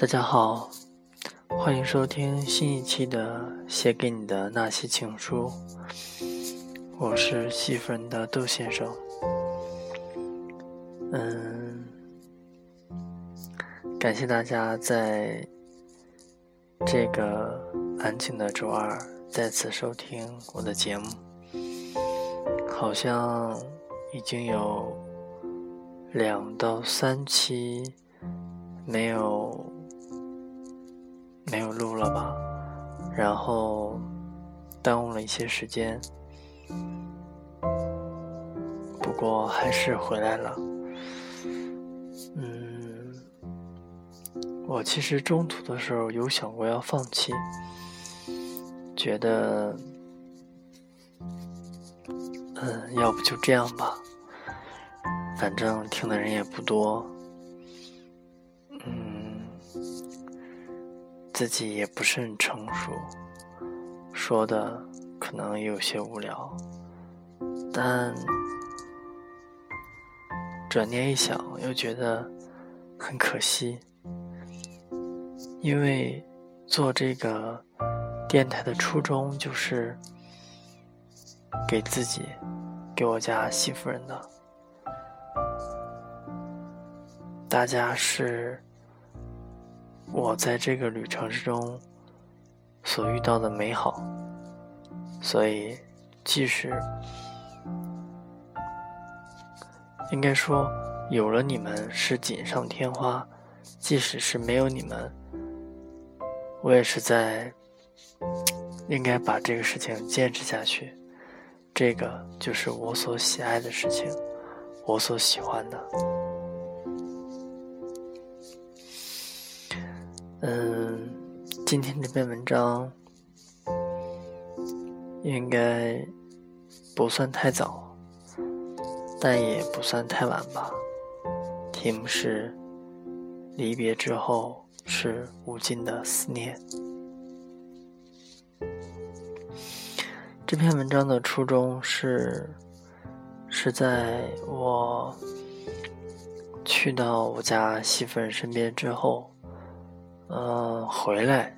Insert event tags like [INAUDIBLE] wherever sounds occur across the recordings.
大家好，欢迎收听新一期的《写给你的那些情书》，我是戏份的窦先生。嗯，感谢大家在这个安静的周二再次收听我的节目。好像已经有两到三期没有。没有录了吧，然后耽误了一些时间，不过还是回来了。嗯，我其实中途的时候有想过要放弃，觉得，嗯，要不就这样吧，反正听的人也不多。自己也不是很成熟，说的可能有些无聊，但转念一想，又觉得很可惜，因为做这个电台的初衷就是给自己、给我家媳妇人的，大家是。我在这个旅程之中所遇到的美好，所以即使应该说有了你们是锦上添花，即使是没有你们，我也是在应该把这个事情坚持下去。这个就是我所喜爱的事情，我所喜欢的。嗯，今天这篇文章应该不算太早，但也不算太晚吧。题目是“离别之后是无尽的思念”。这篇文章的初衷是是在我去到我家媳妇人身边之后。嗯，回来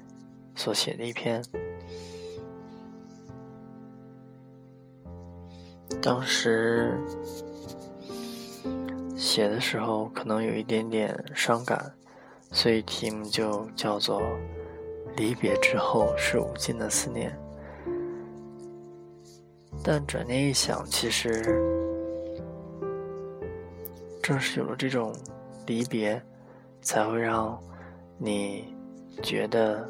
所写的一篇，当时写的时候可能有一点点伤感，所以题目就叫做“离别之后是无尽的思念”。但转念一想，其实正是有了这种离别，才会让。你觉得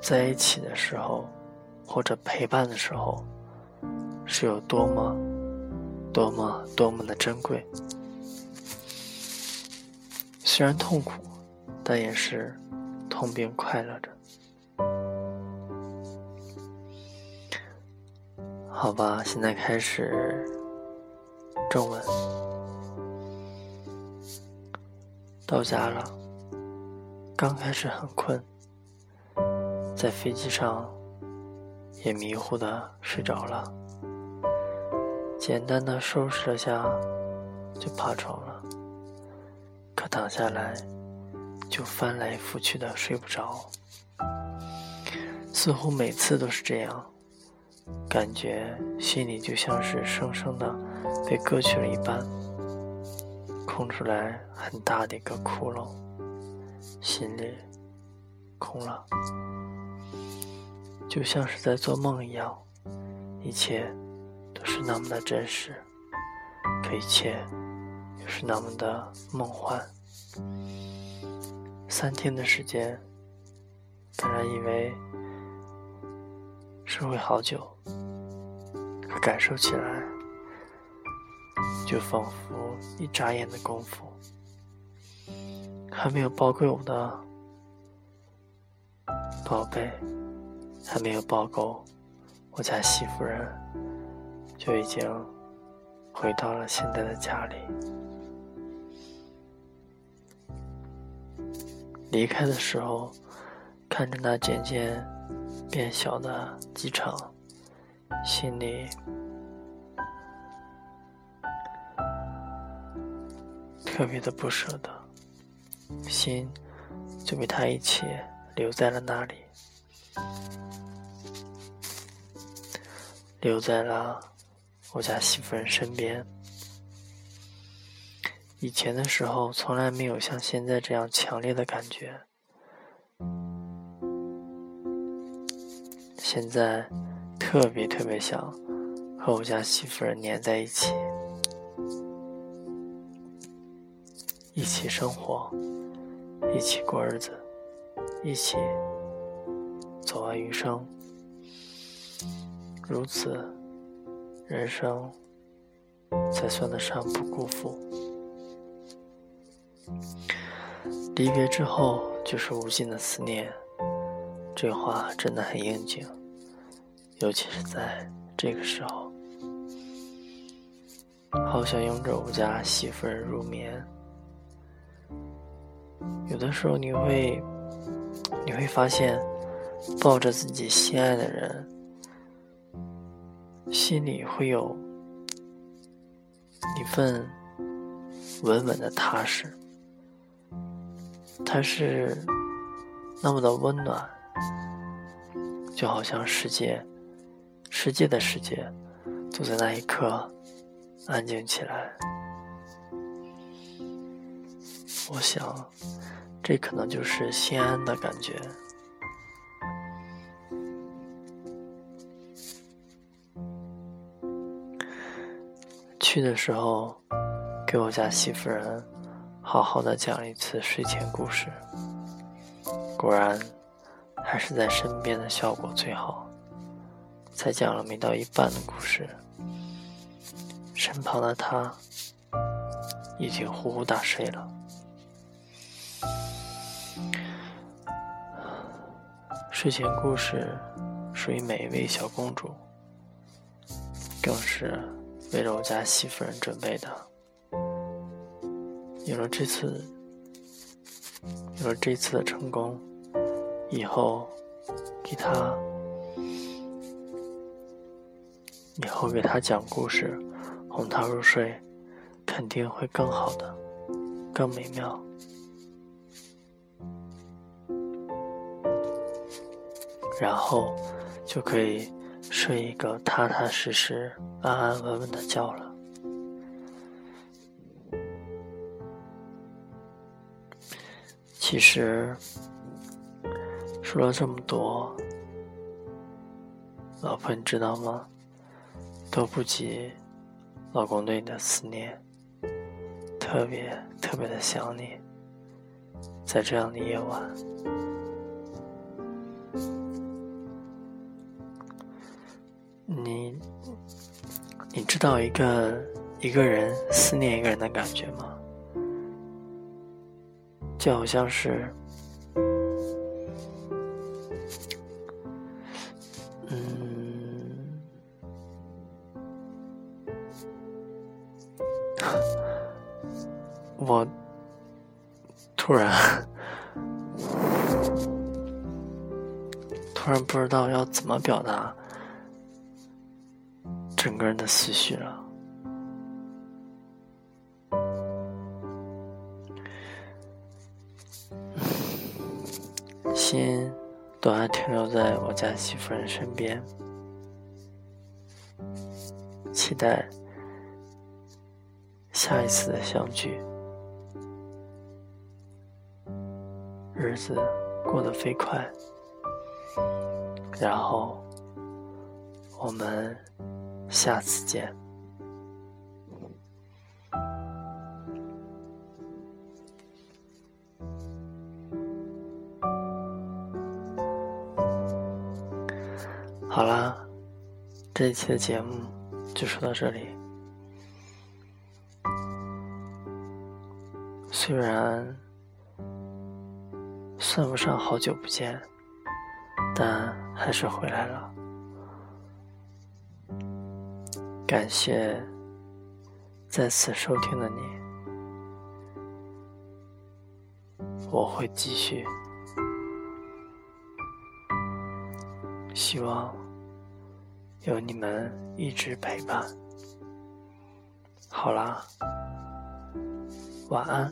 在一起的时候，或者陪伴的时候，是有多么、多么、多么的珍贵？虽然痛苦，但也是痛并快乐着。好吧，现在开始正文。到家了，刚开始很困，在飞机上也迷糊的睡着了。简单的收拾了下，就爬床了。可躺下来，就翻来覆去的睡不着，似乎每次都是这样，感觉心里就像是生生的被割去了一半。空出来很大的一个窟窿，心里空了，就像是在做梦一样，一切都是那么的真实，可一切又是那么的梦幻。三天的时间，本来以为是会好久，可感受起来。就仿佛一眨眼的功夫，还没有抱够的宝贝，还没有抱够我家媳妇人，就已经回到了现在的家里。离开的时候，看着那渐渐变小的机场，心里。特别的不舍得，心就被他一起留在了那里，留在了我家媳妇人身边。以前的时候，从来没有像现在这样强烈的感觉。现在特别特别想和我家媳妇儿黏在一起，一起生活，一起过日子，一起走完余生。如此，人生才算得上不辜负。离别之后，就是无尽的思念。这话真的很应景。尤其是在这个时候，好想拥着我家媳妇儿入眠。有的时候你会，你会发现，抱着自己心爱的人，心里会有一份稳稳的踏实。它是那么的温暖，就好像世界。世界的世界，都在那一刻安静起来。我想，这可能就是心安的感觉。去的时候，给我家媳妇人好好的讲一次睡前故事，果然，还是在身边的效果最好。才讲了没到一半的故事，身旁的他已经呼呼大睡了。睡前故事属于每一位小公主，更是为了我家媳妇人准备的。有了这次，有了这次的成功，以后给她。以后给他讲故事，哄他入睡，肯定会更好的，更美妙。然后就可以睡一个踏踏实实、安安稳稳的觉了。其实说了这么多，老婆，你知道吗？都不及老公对你的思念，特别特别的想你。在这样的夜晚，你你知道一个一个人思念一个人的感觉吗？就好像是。嗯 [LAUGHS] 我突然突然不知道要怎么表达整个人的思绪了，心都还停留在我家媳妇人身边，期待下一次的相聚。日子过得飞快，然后我们下次见。好啦，这一期的节目就说到这里。虽然。算不上好久不见，但还是回来了。感谢在此收听的你，我会继续。希望有你们一直陪伴。好啦，晚安。